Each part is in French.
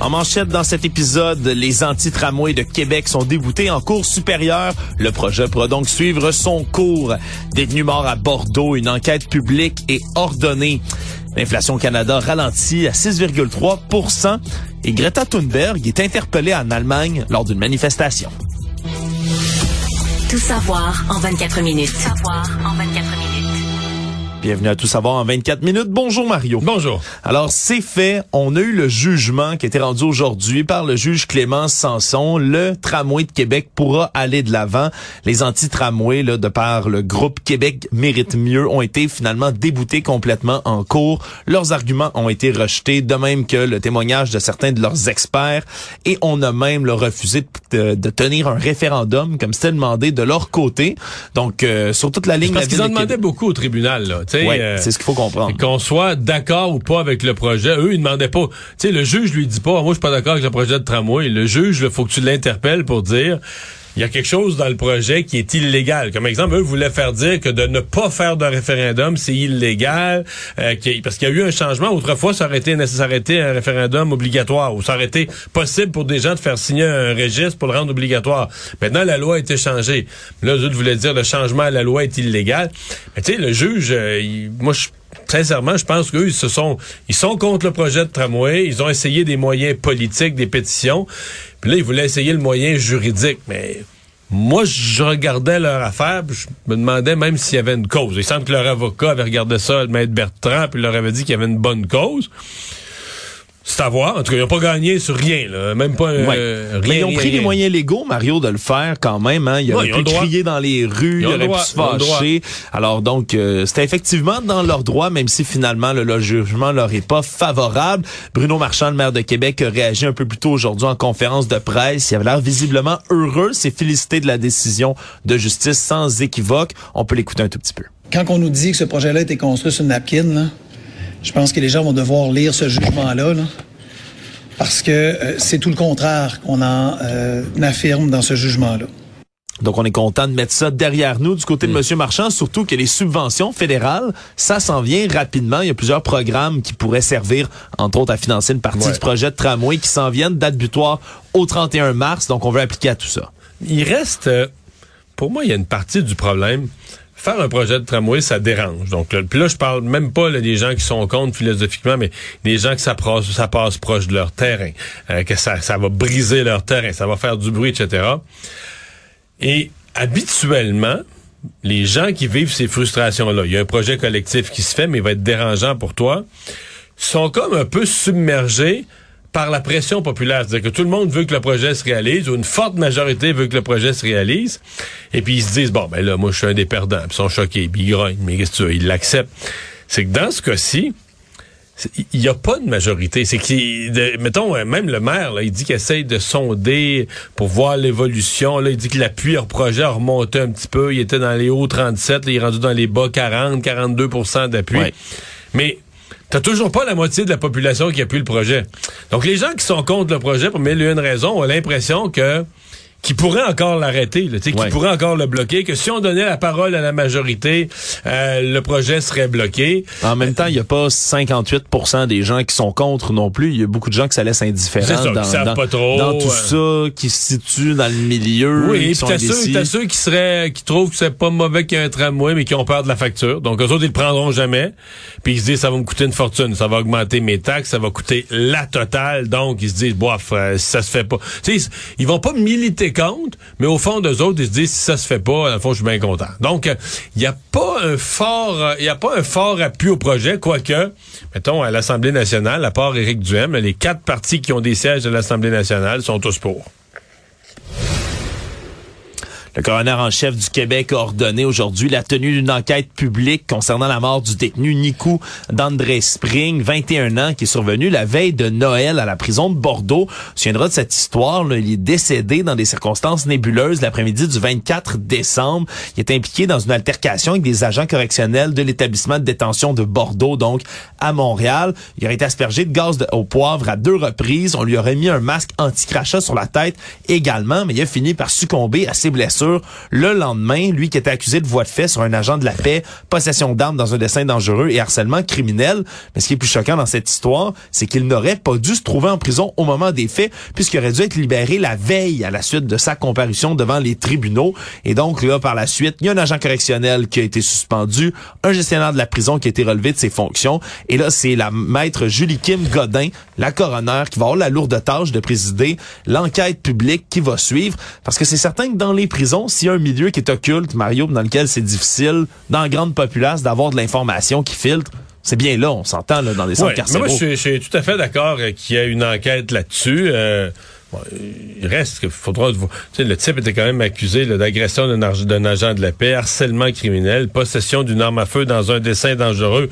En manchette dans cet épisode, les anti-tramways de Québec sont déboutés en cours supérieure. Le projet pourra donc suivre son cours. Détenu mort à Bordeaux, une enquête publique est ordonnée. L'inflation au Canada ralentit à 6,3% et Greta Thunberg est interpellée en Allemagne lors d'une manifestation. Tout savoir en 24 minutes. Tout savoir en 24 minutes. Bienvenue à Tout savoir en 24 minutes. Bonjour Mario. Bonjour. Alors c'est fait, on a eu le jugement qui a été rendu aujourd'hui par le juge Clément Sanson. Le tramway de Québec pourra aller de l'avant. Les anti-tramways, là, de par le groupe Québec mérite mieux, ont été finalement déboutés complètement en cours. Leurs arguments ont été rejetés, de même que le témoignage de certains de leurs experts. Et on a même le refusé de, de tenir un référendum, comme c'était demandé de leur côté. Donc euh, sur toute la ligne... Parce qu'ils en demandaient beaucoup au tribunal, là. Ouais, euh, c'est ce qu'il faut comprendre. Qu'on soit d'accord ou pas avec le projet. Eux, ils demandaient pas. Tu sais, le juge lui dit pas, moi, je suis pas d'accord avec le projet de tramway. Le juge, il faut que tu l'interpelles pour dire, il y a quelque chose dans le projet qui est illégal. Comme exemple, eux voulaient faire dire que de ne pas faire de référendum, c'est illégal, euh, parce qu'il y a eu un changement. Autrefois, ça aurait été été un référendum obligatoire, ou ça aurait été possible pour des gens de faire signer un registre pour le rendre obligatoire. Maintenant, la loi a été changée. Là, eux voulaient dire le changement à la loi est illégal. Mais tu sais, le juge, euh, moi, je sincèrement, je pense qu'eux, ils ils sont contre le projet de tramway. Ils ont essayé des moyens politiques, des pétitions. Puis là, ils voulaient essayer le moyen juridique. Mais moi, je regardais leur affaire, je me demandais même s'il y avait une cause. Il semble que leur avocat avait regardé ça, le maître Bertrand, puis leur avait dit qu'il y avait une bonne cause. C'est à voir. En tout cas, ils n'ont pas gagné sur rien, là. Même pas euh, rien. Mais ils ont rien, pris rien. les moyens légaux, Mario, de le faire quand même. Hein. Il Ouais, aurait ils ont pu crier dans les rues, Ils droit. pu se fâcher. Alors donc, euh, c'était effectivement dans leur droit, même si finalement le, le jugement leur est pas favorable. Bruno Marchand, le maire de Québec, a réagi un peu plus tôt aujourd'hui en conférence de presse. Il avait l'air visiblement heureux, s'est félicité de la décision de justice sans équivoque. On peut l'écouter un tout petit peu. Quand on nous dit que ce projet-là a été construit sur une napkin, là, je pense que les gens vont devoir lire ce jugement-là, là, parce que euh, c'est tout le contraire qu'on en euh, affirme dans ce jugement-là. Donc, on est content de mettre ça derrière nous du côté de Monsieur Marchand, surtout que les subventions fédérales, ça s'en vient rapidement. Il y a plusieurs programmes qui pourraient servir, entre autres, à financer une partie Ouais. du projet de tramway qui s'en viennent, date butoir au 31 mars. Donc, on veut appliquer à tout ça. Il reste, euh, pour moi, il y a une partie du problème. Faire un projet de tramway, ça dérange. Donc, là, puis là, je parle même pas là, des gens qui sont contre philosophiquement, mais des gens que ça passe, ça proche de leur terrain, euh, que ça, ça va briser leur terrain, ça va faire du bruit, etc. Et habituellement, les gens qui vivent ces frustrations-là, il y a un projet collectif qui se fait, mais il va être dérangeant pour toi, sont comme un peu submergés par la pression populaire. C'est-à-dire que tout le monde veut que le projet se réalise, ou une forte majorité veut que le projet se réalise, et puis ils se disent, bon, ben là, moi, je suis un des perdants, puis ils sont choqués, puis ils grognent, mais qu'est-ce que tu veux, ils l'acceptent. C'est que dans ce cas-ci, il n'y a pas de majorité. C'est qu'il, de- mettons, euh, même le maire, là, il dit qu'il essaye de sonder pour voir l'évolution. Là, il dit que l'appui au projet a remonté un petit peu. Il était dans les hauts 37, là, il est rendu dans les bas 40, 42% d'appui. Ouais. Mais t'as toujours pas la moitié de la population qui appuie le projet. Donc les gens qui sont contre le projet, pour mille et une raisons, ont l'impression que qui pourrait encore l'arrêter, là, tu sais, Ouais. qui pourrait encore le bloquer, que si on donnait la parole à la majorité, euh, le projet serait bloqué. En même temps, il n'y a pas 58% des gens qui sont contre non plus. Il y a beaucoup de gens que ça laisse C'est indifférents ça, qui dans, savent dans- pas trop, dans tout euh. ça, qui se situent dans le milieu. Oui, qui sont t'as ceux, indécis. t'as ceux qui seraient, qui trouvent que c'est pas mauvais qu'il y ait un tramway, mais qui ont peur de la facture. Donc, eux autres, ils le prendront jamais. Puis ils se disent, ça va me coûter une fortune, ça va augmenter mes taxes, ça va coûter la totale. Donc, ils se disent, bof, euh, ça se fait pas. Tu sais, ils- ils vont pas militer mais au fond d'eux autres, ils se disent, si ça se fait pas, dans le fond, je suis bien content. Donc, il n'y a pas un fort, il y a pas un fort appui au projet, quoique, mettons, à l'Assemblée nationale, à part Éric Duhem, les quatre partis qui ont des sièges à l'Assemblée nationale sont tous pour. Le coroner en chef du Québec a ordonné aujourd'hui la tenue d'une enquête publique concernant la mort du détenu Nico d'André Spring, 21 ans, qui est survenu la veille de Noël à la prison de Bordeaux. On se de cette histoire. Là. Il est décédé dans des circonstances nébuleuses l'après-midi du 24 décembre. Il est impliqué dans une altercation avec des agents correctionnels de l'établissement de détention de Bordeaux, donc à Montréal. Il aurait été aspergé de gaz de, au poivre à deux reprises. On lui aurait mis un masque anti-crachat sur la tête également, mais il a fini par succomber à ses blessures le lendemain. Lui qui était accusé de voie de fait sur un agent de la paix, possession d'armes dans un dessin dangereux et harcèlement criminel. Mais ce qui est plus choquant dans cette histoire, c'est qu'il n'aurait pas dû se trouver en prison au moment des faits, puisqu'il aurait dû être libéré la veille à la suite de sa comparution devant les tribunaux. Et donc là, par la suite, il y a un agent correctionnel qui a été suspendu, un gestionnaire de la prison qui a été relevé de ses fonctions. Et là, c'est la maître Julie Kim Godin, la coroner, qui va avoir la lourde tâche de présider l'enquête publique qui va suivre. Parce que c'est certain que dans les prisons, s'il y a un milieu qui est occulte, Mario, dans lequel c'est difficile, dans la grande populace, d'avoir de l'information qui filtre, c'est bien là, on s'entend là, dans les centres Ouais, carcéraux. moi, je, suis- je suis tout à fait d'accord euh, qu'il y ait une enquête là-dessus. Euh, il reste qu'il faudra... Le type était quand même accusé d'agression d'un agent de la paix, harcèlement criminel, possession d'une arme à feu dans un dessin dangereux.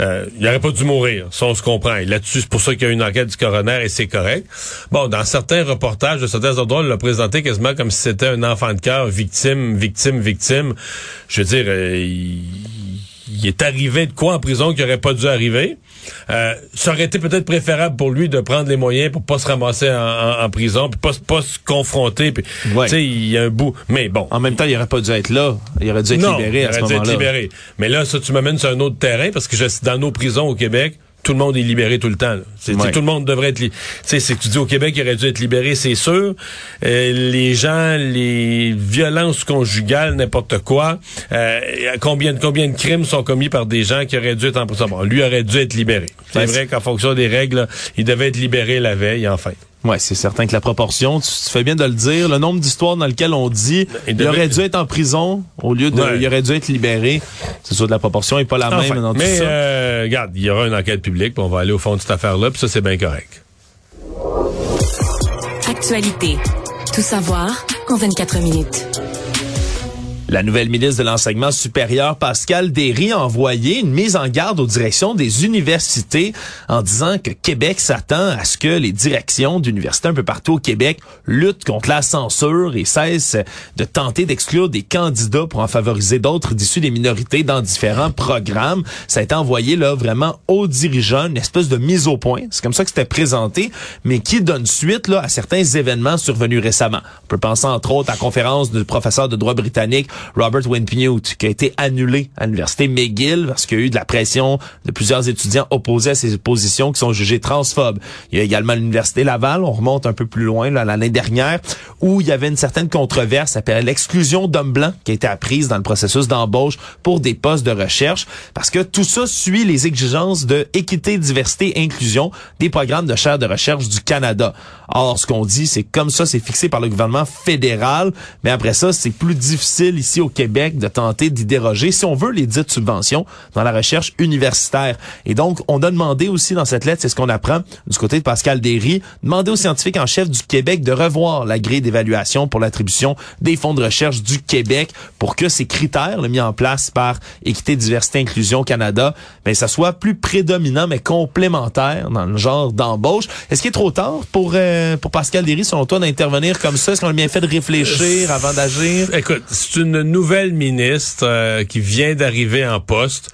Euh, il n'aurait pas dû mourir, ça on se comprend. Là-dessus, c'est pour ça qu'il y a une enquête du coroner et c'est correct. Bon, dans certains reportages de certains endroits, on l'a présenté quasiment comme si c'était un enfant de cœur, victime, victime, victime. Je veux dire, euh, il est arrivé de quoi en prison qui aurait pas dû arriver? Euh, ça aurait été peut-être préférable pour lui de prendre les moyens pour pas se ramasser en, en- en prison, puis pas, se- pas se confronter. Puis, Ouais. Tu sais, il y a un bout. Mais bon. En même temps, il aurait pas dû être là. Il aurait dû être non, libéré il à ce aurait dû être moment-là. libéré. Mais là, ça, tu m'amènes sur un autre terrain parce que je, dans nos prisons au Québec, tout le monde est libéré tout le temps. là. C'est, Ouais. Tout le monde devrait être... li- Tu sais, c'est que tu dis au Québec, il aurait dû être libéré, c'est sûr. Euh, les gens, les violences conjugales, n'importe quoi. Euh, combien, de- combien de crimes sont commis par des gens qui auraient dû être en prison? Bon, lui aurait dû être libéré. C'est vrai qu'en fonction des règles, il devait être libéré la veille, enfin. Ouais, c'est certain que la proportion, tu, tu fais bien de le dire, le nombre d'histoires dans lesquelles on dit Il aurait dû être en prison au lieu de Ouais. il aurait dû être libéré. C'est sûr que la proportion est pas la Enfin, même dans mais tout ça. euh, regarde, il y aura une enquête publique, puis on va aller au fond de cette affaire-là, puis ça, c'est bien correct. Actualité. Tout savoir en 24 minutes. La nouvelle ministre de l'Enseignement supérieur, Pascal Derry, a envoyé une mise en garde aux directions des universités en disant que Québec s'attend à ce que les directions d'universités un peu partout au Québec luttent contre la censure et cessent de tenter d'exclure des candidats pour en favoriser d'autres d'issus des minorités dans différents programmes. Ça a été envoyé là vraiment aux dirigeants, une espèce de mise au point. C'est comme ça que c'était présenté, mais qui donne suite là à certains événements survenus récemment. On peut penser entre autres à la conférence du professeur de droit britannique Robert Winpnute qui a été annulé à l'université McGill parce qu'il y a eu de la pression de plusieurs étudiants opposés à ses positions qui sont jugés transphobes. Il y a également l'université Laval, on remonte un peu plus loin l'année dernière, où il y avait une certaine controverse, ça s'appelle l'exclusion d'hommes blancs qui a été apprise dans le processus d'embauche pour des postes de recherche, parce que tout ça suit les exigences de équité, diversité, inclusion des programmes de chaire de recherche du Canada. Or, ce qu'on dit, c'est comme ça, c'est fixé par le gouvernement fédéral, mais après ça, c'est plus difficile ici au Québec de tenter d'y déroger, si on veut, les dites subventions dans la recherche universitaire. Et donc, on a demandé aussi dans cette lettre, c'est ce qu'on apprend du côté de Pascal Derry, demander aux scientifiques en chef du Québec de revoir la grille d'évaluation pour l'attribution des fonds de recherche du Québec pour que ces critères là, mis en place par Équité, Diversité, Inclusion Canada, ben, ça soit plus prédominant mais complémentaire dans le genre d'embauche. Est-ce qu'il est trop tard pour, euh, pour Pascal Derry, selon toi, d'intervenir comme ça? Est-ce qu'on a bien fait de réfléchir avant d'agir? Écoute, c'est une nouvelle ministre euh, qui vient d'arriver en poste.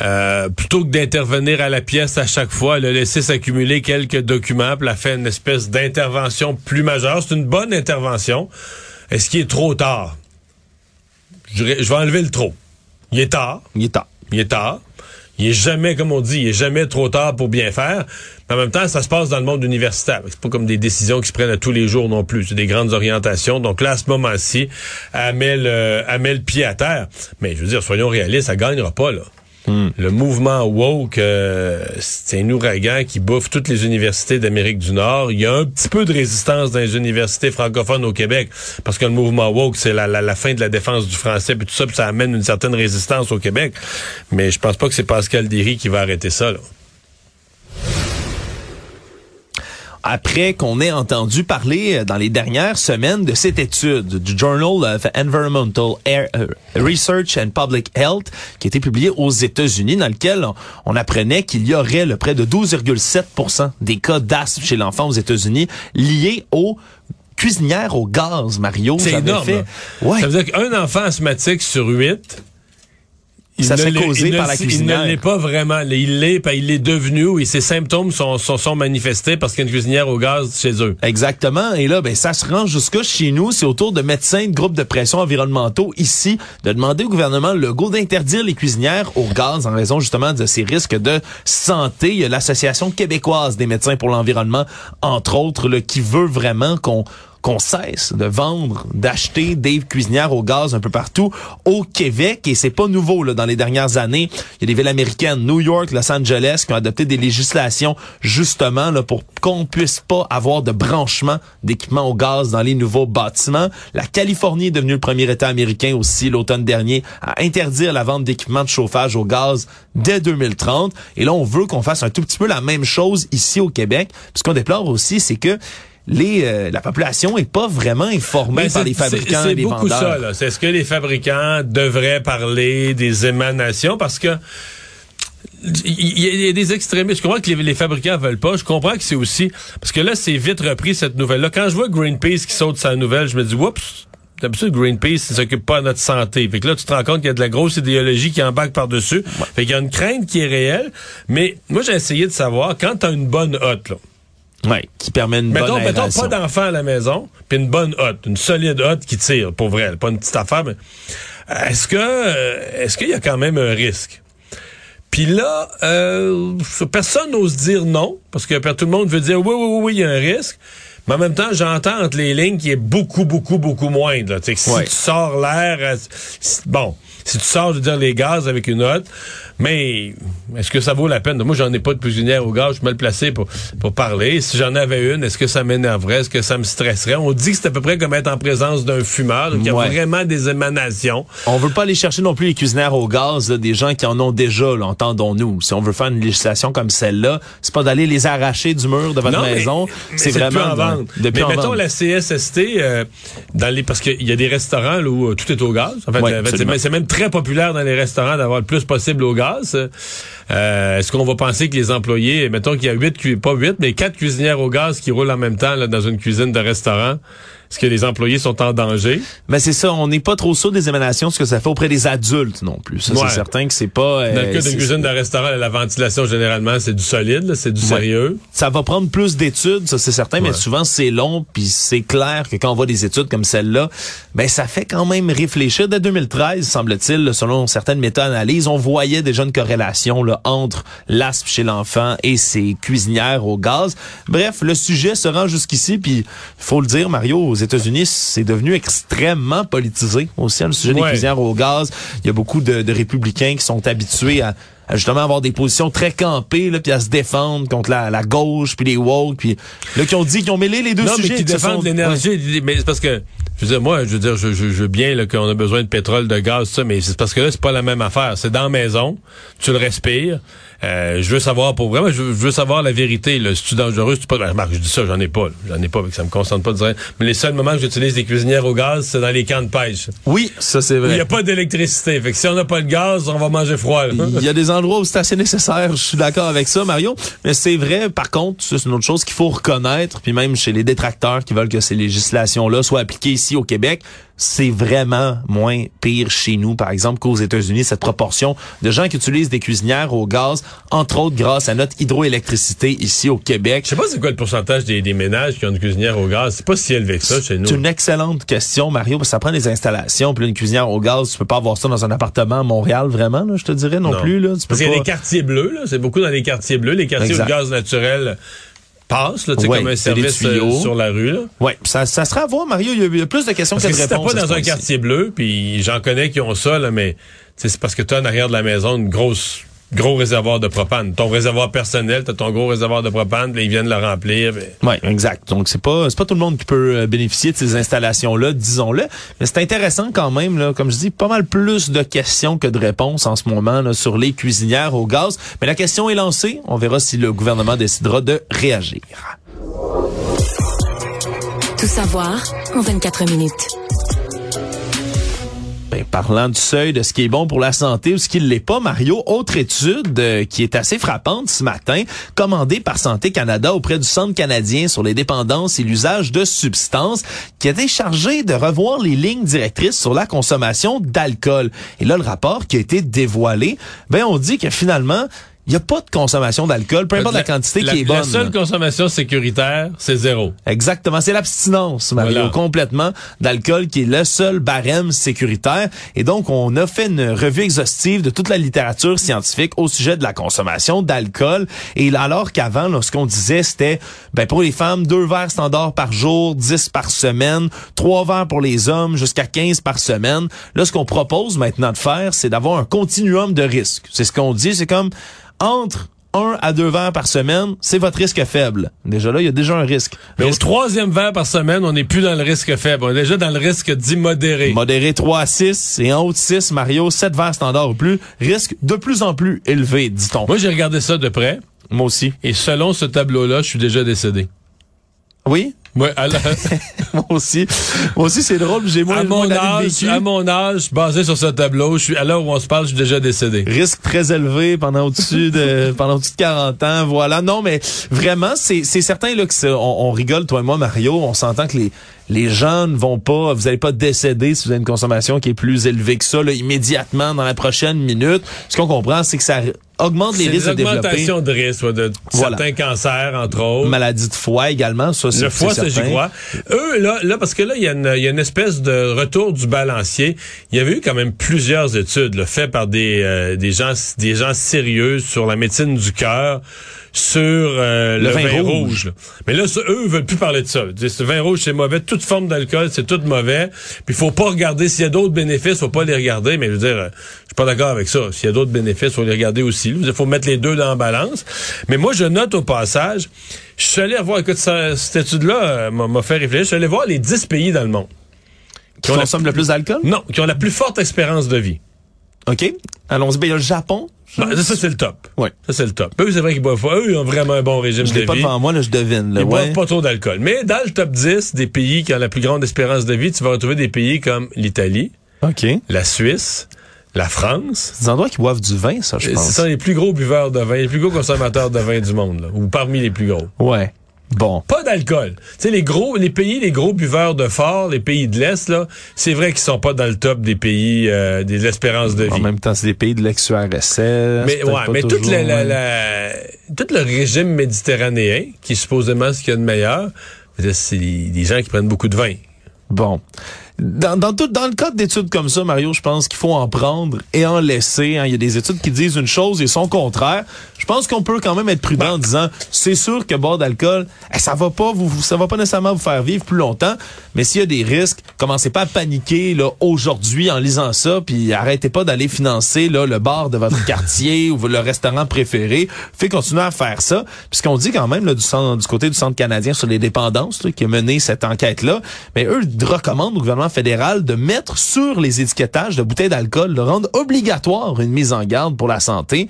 Euh, plutôt que d'intervenir à la pièce à chaque fois, elle a laissé s'accumuler quelques documents, puis elle a fait une espèce d'intervention plus majeure. C'est une bonne intervention. Est-ce qu'il est trop tard? Je, je vais enlever le trop. Il est tard. Il est tard. Il est tard. Il est jamais, comme on dit, il est jamais trop tard pour bien faire. Mais en même temps, ça se passe dans le monde universitaire. C'est pas comme des décisions qui se prennent à tous les jours non plus. C'est des grandes orientations. Donc là, à ce moment-ci, elle le pied à terre. Mais je veux dire, soyons réalistes, ça gagnera pas, là. Le mouvement woke, euh, c'est un ouragan qui bouffe toutes les universités d'Amérique du Nord. Il y a un petit peu de résistance dans les universités francophones au Québec, parce que le mouvement woke, c'est la fin de la défense du français, puis tout ça, puis ça amène une certaine résistance au Québec. Mais je pense pas que c'est Pascal Derry qui va arrêter ça. Là. Après qu'on ait entendu parler euh, dans les dernières semaines de cette étude du Journal of Environmental Air, euh, Research and Public Health qui a été publiée aux États-Unis dans lequel on, on apprenait qu'il y aurait le près de 12,7% des cas d'asthme chez l'enfant aux États-Unis liés au cuisinière au gaz, Mario. C'est énorme. fait-. Ouais. Ça veut dire qu'un enfant asthmatique sur huit, il Ça serait causé par la cuisinière. Il ne l'est pas vraiment. Il l'est, puis il l'est devenu ou ses symptômes sont, sont, sont manifestés parce qu'il y a une cuisinière au gaz chez eux. Exactement. Et là, ben, ça se rend jusqu'à chez nous. C'est autour de médecins, de groupes de pression environnementaux ici de demander au gouvernement Legault d'interdire les cuisinières au gaz en raison justement de ces risques de santé. Il y a l'Association québécoise des médecins pour l'environnement, entre autres, là, qui veut vraiment qu'on qu'on cesse de vendre, d'acheter des cuisinières au gaz un peu partout au Québec. Et c'est pas nouveau là, dans les dernières années. Il y a des villes américaines, New York, Los Angeles, qui ont adopté des législations justement là, pour qu'on puisse pas avoir de branchement d'équipements au gaz dans les nouveaux bâtiments. La Californie est devenue le premier État américain aussi l'automne dernier à interdire la vente d'équipements de chauffage au gaz dès 2030. Et là, on veut qu'on fasse un tout petit peu la même chose ici au Québec. Ce qu'on déplore aussi, c'est que les, euh, la population est pas vraiment informée Ben, par les fabricants et les C'est beaucoup vendeurs. ça. C'est ce que les fabricants devraient parler des émanations parce que il y, a- il y a des extrémistes. Je comprends que les, les fabricants veulent pas. Je comprends que c'est aussi parce que là c'est vite repris cette nouvelle-là. Quand je vois Greenpeace qui saute sa nouvelle, je me dis oups. D'habitude, Greenpeace ne s'occupe pas de notre santé. Fait que là, tu te rends compte qu'il y a de la grosse idéologie qui embarque par-dessus. Fait qu'il y a une crainte qui est réelle. Mais moi, j'ai essayé de savoir, quand tu as une bonne hotte, là, Ouais, qui permet une Mettons, bonne mettons pas d'enfant à la maison, puis une bonne hotte, une solide hotte qui tire, pour vrai, pas une petite affaire, mais est-ce que euh, est-ce qu'il y a quand même un risque? Puis là, euh, personne n'ose dire non, parce que tout le monde veut dire oui, oui, oui, oui, il y a un risque. Mais en même temps, j'entends entre les lignes qu'il est beaucoup, beaucoup, beaucoup moindre. là. Tu sais, que si Ouais. tu sors l'air, euh, bon, si tu sors, je veux dire, les gaz avec une hotte, mais est-ce que ça vaut la peine? Moi, j'en ai pas de cuisinière au gaz, je suis mal placé pour, pour parler. Si j'en avais une, est-ce que ça m'énerverait? Est-ce que ça me stresserait? On dit que c'est à peu près comme être en présence d'un fumeur, donc il y a Ouais. vraiment des émanations. On veut pas aller chercher non plus les cuisinières au gaz, là, des gens qui en ont déjà, là, entendons-nous. Si on veut faire une législation comme celle-là, c'est pas d'aller les arracher du mur de votre Non, maison. mais C'est de vraiment en de- de plus mais en mettons la CSST, euh, dans les, parce qu'il y a des restaurants là, où euh, tout est au gaz. En fait, Ouais, euh, en c'est même très populaire dans les restaurants d'avoir le plus possible au gaz. Euh, Est-ce qu'on va penser que les employés, mettons qu'il y a huit, pas huit, mais quatre cuisinières au gaz qui roulent en même temps là, dans une cuisine de restaurant, est-ce que les employés sont en danger? Mais c'est ça, on n'est pas trop sûr des émanations, ce que ça fait auprès des adultes non plus. Ça, Ouais. c'est certain que c'est pas... Dans euh, le cas c'est- d'une cuisine de restaurant, la ventilation, généralement, c'est du solide, c'est du Ouais. sérieux. Ça va prendre plus d'études, ça c'est certain, mais souvent c'est long, puis c'est clair que quand on voit des études comme celle-là, ben ça fait quand même réfléchir. Dès 2013, semble-t-il, selon certaines méta-analyses, on voyait déjà une corrélation là, entre l'asthme chez l'enfant et ses cuisinières au gaz. Bref, le sujet se rend jusqu'ici, puis faut le dire, Mario, aux États-Unis, c'est devenu extrêmement politisé aussi, hein, le sujet des Ouais. cuisinières au gaz. Il y a beaucoup de, de républicains qui sont habitués à à justement avoir des positions très campées là puis à se défendre contre la, la gauche puis les woke puis là qui ont dit qu'ils ont mêlé les deux Non, sujets mais qui défendent sont- l'énergie. Mais c'est parce que, je veux dire, moi, je veux dire, je, je, je veux bien là, qu'on a besoin de pétrole, de gaz, ça, mais c'est parce que là, c'est pas la même affaire. C'est dans la maison, tu le respires. Euh, je veux savoir pour vraiment, je veux, je veux savoir la vérité. Là. Si tu dangereux, si tu pas. Remarque, je dis ça, j'en ai pas. J'en ai pas, que ça me concentre pas de dire. Mais les seuls moments que j'utilise des cuisinières au gaz, c'est dans les camps de pêche. Oui, ça c'est Où il vrai. n'y a pas d'électricité. Fait que si on n'a pas de gaz, on va manger froid. Il y a des endroits où c'est assez nécessaire, je suis d'accord avec ça, Mario. Mais c'est vrai, par contre, ça, c'est une autre chose qu'il faut reconnaître, puis même chez les détracteurs qui veulent que ces législations-là soient appliquées ici au Québec, c'est vraiment moins pire chez nous, par exemple, qu'aux États-Unis, cette proportion de gens qui utilisent des cuisinières au gaz, entre autres grâce à notre hydroélectricité ici au Québec. Je sais pas c'est quoi le pourcentage des, des ménages qui ont une cuisinière au gaz. C'est pas si élevé que ça chez nous. C'est une excellente question, Mario, parce que ça prend des installations, puis là, une cuisinière au gaz, tu peux pas avoir ça dans un appartement à Montréal, vraiment, là, je te dirais non, Non. plus. Là, tu peux Parce qu'il y a des quartiers bleus, là. C'est beaucoup dans les quartiers bleus. Les quartiers le gaz naturel passe, là, tu sais, Ouais, comme un service euh, sur la rue, là. Ouais, ça, ça sera à voir, Mario. Il y a- plus de questions Parce que que de si t'as réponses. pas dans un quartier bleu, puis j'en connais qui ont ça, là, mais c'est parce que tu as en arrière de la maison une grosse gros réservoir de propane. Ton réservoir personnel, t'as ton gros réservoir de propane, puis là, ils viennent le remplir. puis- Oui, exact. Donc c'est pas c'est pas tout le monde qui peut euh, bénéficier de ces installations là, disons-le, mais c'est intéressant quand même là, comme je dis, pas mal plus de questions que de réponses en ce moment là, sur les cuisinières au gaz, mais la question est lancée, on verra si le gouvernement décidera de réagir. Tout savoir en 24 minutes. Ben, parlant du seuil de ce qui est bon pour la santé ou ce qui ne l'est pas, Mario, autre étude euh, qui est assez frappante ce matin, commandée par Santé Canada auprès du Centre canadien sur les dépendances et l'usage de substances, qui a été chargé de revoir les lignes directrices sur la consommation d'alcool. Et là, le rapport qui a été dévoilé, ben on dit que finalement, il n'y a pas de consommation d'alcool, peu importe la, quantité qui est bonne. La seule consommation sécuritaire, c'est zéro. Exactement. C'est l'abstinence, Mario, voilà. complètement d'alcool qui est le seul barème sécuritaire. Et donc, on a fait une revue exhaustive de toute la littérature scientifique au sujet de la consommation d'alcool. Et alors qu'avant, ce qu'on disait, c'était, ben, pour les femmes, deux verres standards par jour, 10 par semaine, trois verres pour les hommes, jusqu'à 15 par semaine. Là, ce qu'on propose maintenant de faire, c'est d'avoir un continuum de risques. C'est ce qu'on dit, c'est comme, entre un à deux verres par semaine, c'est votre risque faible. Déjà là, il y a déjà un risque. Mais risque... au troisième verre par semaine, on n'est plus dans le risque faible. On est déjà dans le risque dit modéré. Modéré 3 à 6 et en haut de 6, Mario, 7 verres standard ou plus, risque de plus en plus élevé, dit-on. Moi, j'ai regardé ça de près. Moi aussi. Et selon ce tableau-là, je suis déjà décédé. Oui? Alors... moi aussi. Moi aussi, c'est drôle. J'ai moins, à mon âge, vécu. à mon âge, basé sur ce tableau, je suis à l'heure où on se parle, je suis déjà décédé. Risque très élevé pendant au-dessus de pendant au-dessus de 40 ans, voilà. Non, mais vraiment, c'est c'est certain là que on, on rigole toi et moi, Mario. On s'entend que les les gens ne vont pas, vous n'allez pas décéder si vous avez une consommation qui est plus élevée que ça, là, immédiatement dans la prochaine minute. Ce qu'on comprend, c'est que ça augmente les risques de développer. augmentation de risque, ouais, de Voilà. certains cancers, entre autres. Maladie de foie également, ça c'est Le foie, ça, j'y crois. Eux, là, là, parce que là, il y, a une- il y a une espèce de retour du balancier. Il y avait eu quand même plusieurs études là, faites par des, euh, des, gens, des gens sérieux sur la médecine du cœur, sur euh, le, Le vin vin, rouge. rouge. là. Mais là, eux, veulent plus parler de ça. Ils disent, Ce vin rouge, c'est mauvais. Toute forme d'alcool, c'est tout mauvais. Puis il faut pas regarder s'il y a d'autres bénéfices, faut pas les regarder. Mais je veux dire, euh, je suis pas d'accord avec ça. S'il y a d'autres bénéfices, faut les regarder aussi. Il faut mettre les deux dans la balance. Mais moi, je note au passage, je suis allé voir, écoute, ça- cette étude-là euh, m'a fait réfléchir. Je suis allé voir les 10 pays dans le monde. Qui ont la- consomment le plus d'alcool? Non, qui ont la plus forte espérance de vie. OK? Allons-y. Ben, il y a le Japon. Ben, ça, c'est le top. Ouais. Ça, c'est le top. Eux, c'est vrai qu'ils boivent pas. Eux, ils ont vraiment un bon régime Je de l'ai pas vie. devant moi, là, je devine. Là, Ils ouais. boivent pas trop d'alcool. Mais dans le top 10 des pays qui ont la plus grande espérance de vie, tu vas retrouver des pays comme l'Italie, OK. la Suisse, la France. C'est des endroits qui boivent du vin, ça, je pense. Ce sont les plus gros buveurs de vin, les plus gros consommateurs de vin du monde, là, ou parmi les plus gros. Ouais. Bon. Pas d'alcool. Tu sais, les gros, les pays, les gros buveurs de fort, les pays de l'Est, là, c'est vrai qu'ils sont pas dans le top des pays euh, des espérances de vie. En même temps, c'est des pays de l'ex-URSS. Mais ouais, mais toujours, la- la- tout le régime méditerranéen, qui est supposément ce qu'il y a de meilleur, c'est des gens qui prennent beaucoup de vin. Bon. Dans, dans, tout, dans le cas d'études comme ça, Mario, je pense qu'il faut en prendre et en laisser. hein. Il y a des études qui disent une chose et son contraire. Je pense qu'on peut quand même être prudent en disant, c'est sûr que boire d'alcool, eh, ça va pas vous, vous- ça va pas nécessairement vous faire vivre plus longtemps. Mais s'il y a des risques, commencez pas à paniquer là aujourd'hui en lisant ça, puis arrêtez pas d'aller financer là le bar de votre quartier ou le restaurant préféré. Fait continuer à faire ça. Puisqu'on dit quand même là, du, centre, du côté du centre canadien sur les dépendances là, qui a mené cette enquête là, mais eux recommandent au gouvernement fédéral de mettre sur les étiquetages de bouteilles d'alcool, de rendre obligatoire une mise en garde pour la santé.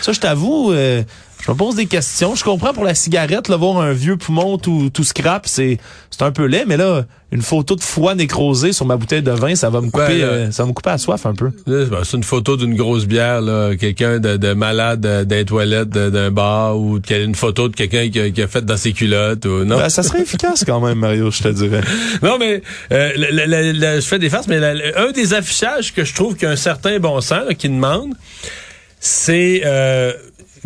Ça, je t'avoue, euh, je me pose des questions. Je comprends pour la cigarette, là, voir un vieux poumon tout, tout scrap, c'est c'est un peu laid, mais là, une photo de foie nécrosée sur ma bouteille de vin, ça va me couper, Ben, euh, ça va me couper à soif un peu. Ben, C'est une photo d'une grosse bière, là, quelqu'un de, de malade euh, toilettes de- d'un bar ou une photo de quelqu'un qui, a- qui a fait dans ses culottes. Ou, non? Ben, ça serait efficace quand même, Mario, je te dirais. Non, mais euh, je fais des farces, mais un des affichages que je trouve qu'il y a un certain bon sens là, qui demande, c'est euh,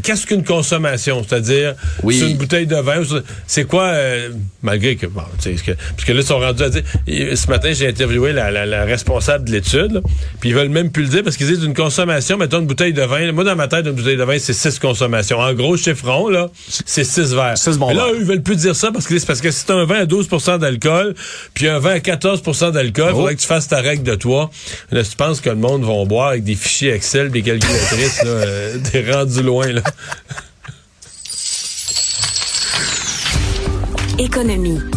qu'est-ce qu'une consommation, c'est-à-dire Oui. c'est une bouteille de vin, c'est- quoi, euh, malgré que, bon, tu sais, parce que, parce que là, ils sont rendus à dire, et ce matin, j'ai interviewé la, la- la responsable de l'étude, puis ils veulent même plus le dire parce qu'ils disent une consommation, mettons une bouteille de vin, moi dans ma tête, une bouteille de vin, c'est six consommations. En gros, chiffron, là, c'est six verres. Six bons Mais là, eux, ils veulent plus dire ça parce que c'est parce que c'est un vin à 12% d'alcool, puis un vin à 14% d'alcool, Oh. faudrait que tu fasses ta règle de toi. Là, tu penses que le monde va boire avec des fichiers Excel, des calculatrices, là, euh, t'es rendu loin, là. Économie.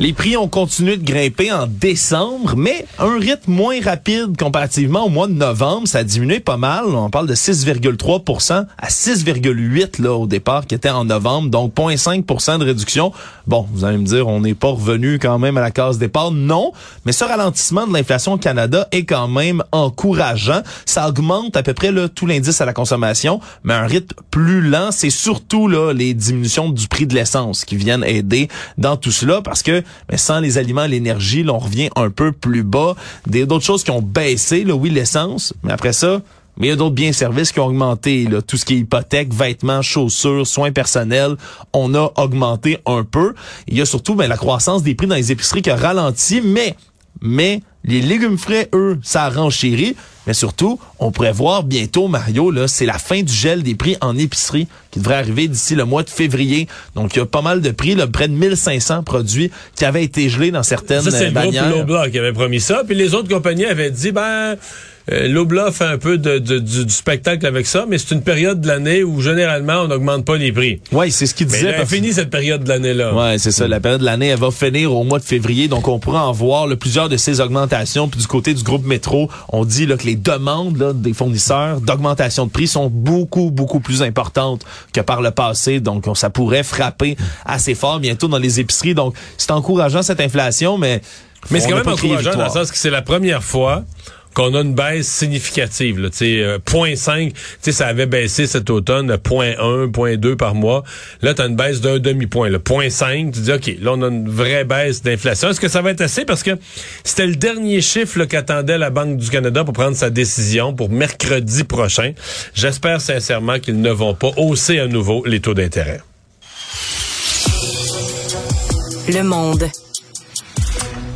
Les prix ont continué de grimper en décembre, mais un rythme moins rapide comparativement au mois de novembre. Ça a diminué pas mal. On parle de 6,3% à 6,8 là au départ, qui était en novembre, donc 0,5% de réduction. Bon, vous allez me dire, on n'est pas revenu quand même à la case départ. Non, mais ce ralentissement de l'inflation au Canada est quand même encourageant. Ça augmente à peu près là, tout l'indice à la consommation, mais un rythme plus lent. C'est surtout là les diminutions du prix de l'essence qui viennent aider dans tout cela parce que mais sans les aliments, l'énergie, là, on revient un peu plus bas. D'autres choses qui ont baissé, là, oui, l'essence, mais après ça, mais il y a d'autres biens et services qui ont augmenté. Tout ce qui est hypothèque, vêtements, chaussures, soins personnels, on a augmenté un peu. Il y a surtout ben, la croissance des prix dans les épiceries qui a ralenti, mais mais les légumes frais, eux, ça a renchéri. Mais surtout, on pourrait voir bientôt, Mario, là, c'est la fin du gel des prix en épicerie qui devrait arriver d'ici le mois de février. Donc, il y a pas mal de prix, là, près de 1500 produits qui avaient été gelés dans certaines Ça, c'est le groupe Loblaw qui avait promis ça. Puis les autres compagnies avaient dit, ben, euh, Loblaw fait un peu de, de- du, du spectacle avec ça, mais c'est une période de l'année où généralement on n'augmente pas les prix. Oui, c'est ce qu'il Mais disait. là, parce- fini cette période de l'année-là. Ouais, c'est ça. La période de l'année, elle va finir au mois de février, donc on pourra en voir là, plusieurs de ces augmentations. Puis du côté du groupe Métro, on dit là, que les demandes là, des fournisseurs d'augmentation de prix sont beaucoup, beaucoup plus importantes que par le passé. Donc, on- ça pourrait frapper assez fort bientôt dans les épiceries. Donc, c'est encourageant cette inflation, mais Mais c'est quand même encourageant dans le sens que c'est la première fois qu'on a une baisse significative. Là, euh, 0.5, tu sais, ça avait baissé cet automne, de 0.1, 0.2 par mois. Là, tu as une baisse d'un demi-point. Le 0.5, tu dis, OK, là, on a une vraie baisse d'inflation. Est-ce que ça va être assez? Parce que c'était le dernier chiffre qu'attendait la Banque du Canada pour prendre sa décision pour mercredi prochain. J'espère sincèrement qu'ils ne vont pas hausser à nouveau les taux d'intérêt. Le monde.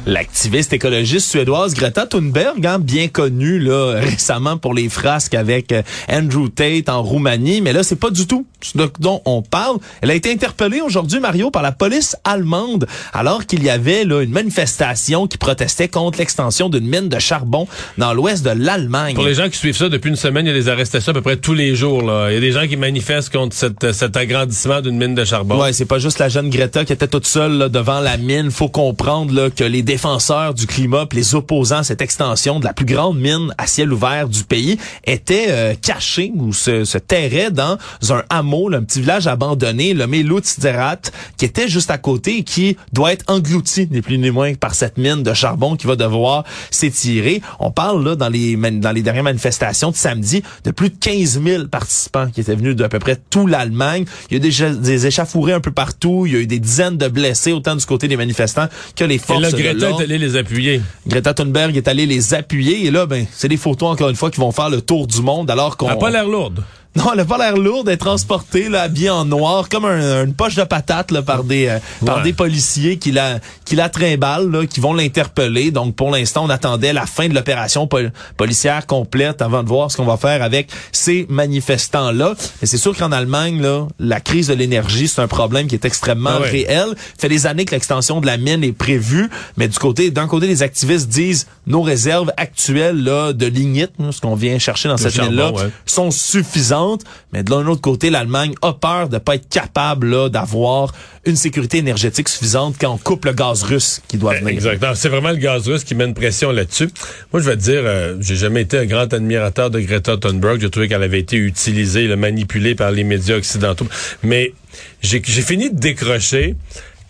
L'activiste écologiste suédoise Greta Thunberg, hein, bien connue là, récemment pour les frasques avec euh, Andrew Tate en Roumanie, mais là c'est pas du tout ce dont on parle. Elle a été interpellée aujourd'hui, Mario, par la police allemande, alors qu'il y avait là une manifestation qui protestait contre l'extension d'une mine de charbon dans l'ouest de l'Allemagne. Pour les gens qui suivent ça depuis une semaine, il y a des arrestations à peu près tous les jours. Là. Il y a des gens qui manifestent contre cette- cet agrandissement d'une mine de charbon. Ouais, c'est pas juste la jeune Greta qui était toute seule là, devant la mine. Faut comprendre là, que les défenseurs du climat, les opposants à cette extension de la plus grande mine à ciel ouvert du pays étaient euh, cachés ou se, se terraient dans un hameau, là, un petit village abandonné, le Lutzerat, qui était juste à côté et qui doit être englouti, ni plus ni moins, par cette mine de charbon qui va devoir s'étirer. On parle là dans les dans les dernières manifestations de samedi de plus de 15 000 participants qui étaient venus d'à peu près tout l'Allemagne. Il y a déjà des échauffourées un peu partout. Il y a eu des dizaines de blessés, autant du côté des manifestants que les forces là, de Greta est allé les appuyer. Greta Thunberg est allée les appuyer et là, ben, c'est des photos encore une fois qui vont faire le tour du monde alors qu'on. Elle n'a pas l'air lourde. Non, elle a pas l'air lourde, elle est transportée, là, habillée en noir, comme un- une poche de patate, là, par des, euh, par des policiers qui la, qui la trimballent, là, qui vont l'interpeller. Donc, pour l'instant, on attendait la fin de l'opération pol- policière complète avant de voir ce qu'on va faire avec ces manifestants-là. Mais c'est sûr qu'en Allemagne, là, la crise de l'énergie, c'est un problème qui est extrêmement Ah ouais. réel. fait des années que l'extension de la mine est prévue, mais du côté, d'un côté, les activistes disent nos réserves actuelles, là, de lignite, là, ce qu'on vient chercher dans cette charbon, mine-là, ouais. sont suffisantes, mais de l'autre côté, l'Allemagne a peur de pas être capable d'avoir une sécurité énergétique suffisante quand on coupe le gaz russe qui doit venir. Exactement. C'est vraiment le gaz russe qui met une pression là-dessus. Moi, je vais te dire, euh, j'ai jamais été un grand admirateur de Greta Thunberg. J'ai trouvé qu'elle avait été utilisée, là, manipulée par les médias occidentaux. Mais j'ai j'ai fini de décrocher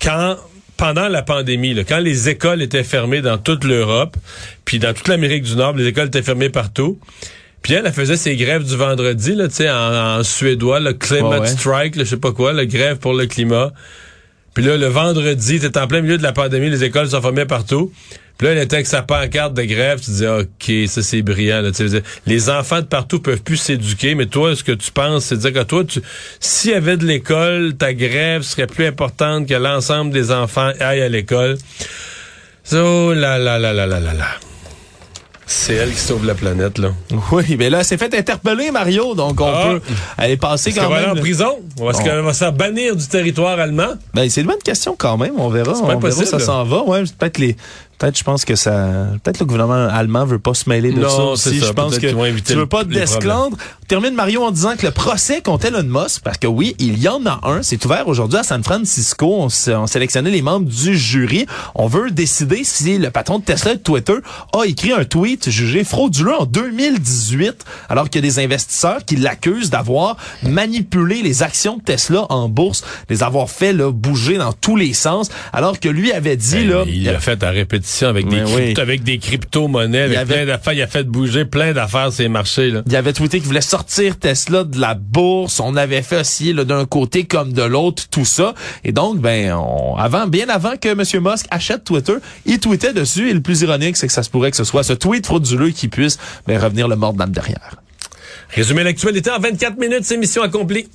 quand pendant la pandémie, là, quand les écoles étaient fermées dans toute l'Europe, puis dans toute l'Amérique du Nord, les écoles étaient fermées partout. Puis elle, elle faisait ses grèves du vendredi, là, tu sais, en, en suédois, le climate ouais. strike, je sais pas quoi, la grève pour le climat. Puis là, le vendredi, t'es en plein milieu de la pandémie, les écoles sont fermées partout. Puis là, elle était avec sa pancarte de grève, tu dis, OK, ça c'est brillant. Là, Tu sais, les enfants de partout peuvent plus s'éduquer, mais toi, ce que tu penses, c'est de dire que toi, tu, s'il y avait de l'école, ta grève serait plus importante que l'ensemble des enfants aillent à l'école. Oh là là là là là là là. C'est elle qui sauve la planète, là. Oui, mais là, elle s'est fait interpeller, Mario, donc on Ah. peut aller passer quand qu'elle va aller même. en prison? Ou est-ce qu'elle va se faire bannir du territoire allemand? Ben, c'est une bonne question quand même. On verra. C'est On pas verra où ça s'en va. Ouais, peut-être les, Peut-être, je pense que ça, peut-être le gouvernement allemand veut pas se mêler de Non, ça aussi. c'est ça. Je pense que éviter tu veux pas d'esclandre. Termine Mario en disant que le procès contre Elon Musk, parce que oui, il y en a un. C'est ouvert aujourd'hui à San Francisco. On, on sélectionnait les membres du jury. On veut décider si le patron de Tesla et de Twitter a écrit un tweet jugé frauduleux en 2018, alors qu'il y a des investisseurs qui l'accusent d'avoir manipulé les actions de Tesla en bourse, les avoir fait là, bouger dans tous les sens, alors que lui avait dit Ben, là, il l'a fait à répétition avec des, oui. crypto- avec des crypto-monnaies, avec avait- plein d'affaires. Il a fait bouger plein d'affaires ces marchés. Là. Il avait tweeté qu'il voulait sortir Tesla de la bourse. On avait fait là, d'un côté comme de l'autre tout ça. Et donc, ben, on- avant, bien avant que M. Musk achète Twitter, il tweetait dessus. Et le plus ironique, c'est que ça se pourrait que ce soit ce tweet frauduleux qui puisse ben, revenir le mordre dans le derrière. Résumé l'actualité en 24 minutes, c'est mission accomplie.